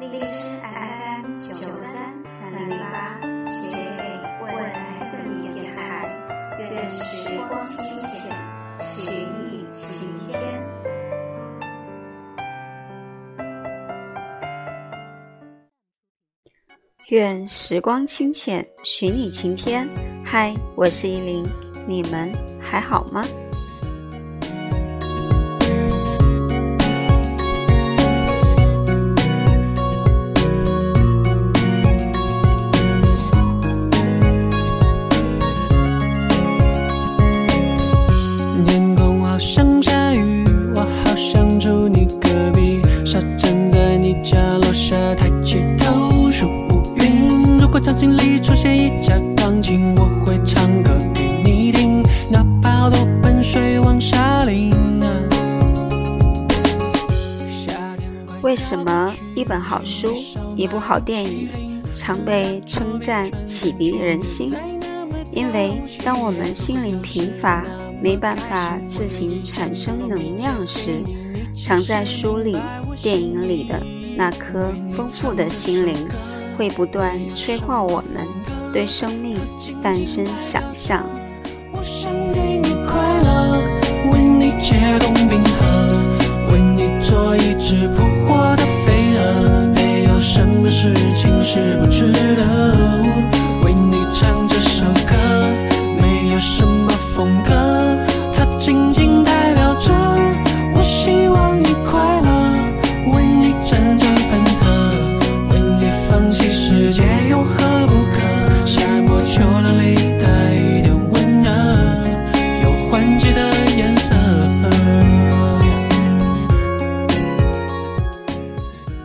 历史 FM 九三。三零八，写给未来的你电台，愿时光清浅，许你晴天。愿时光清浅，许你晴天。嗨，我是依林，你们还好吗？为什么一本好书、一部好电影常被称赞启迪人心？因为当我们心灵贫乏、没办法自行产生能量时，藏在书里、电影里的那颗丰富的心灵，会不断催化我们对生命诞生想象。我想给你快乐，为你解冻冰河，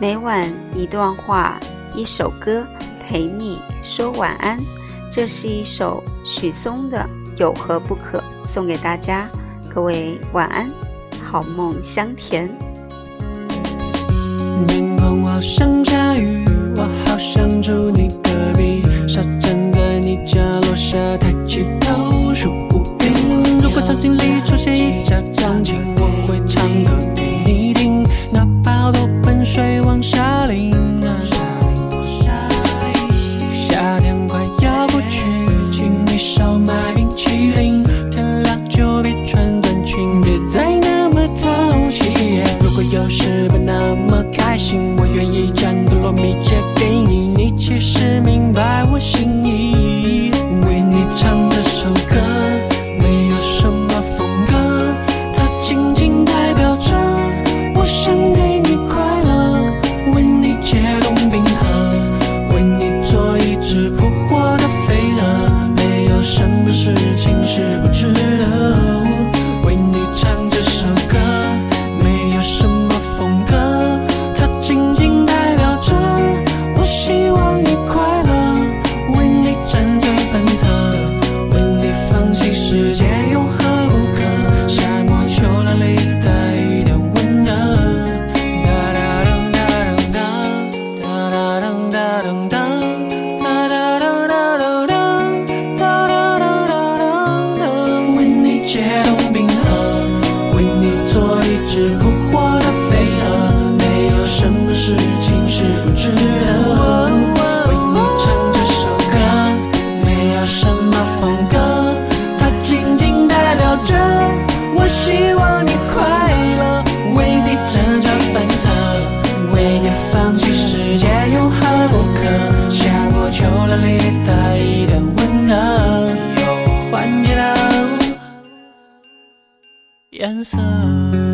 每晚一段话，一首歌，陪你说晚安。这是一首许嵩的《有何不可》，送给大家。各位晚安，好梦香甜。天空好像下雨，我好想住你隔壁。傻站在你家楼下，抬起颜色。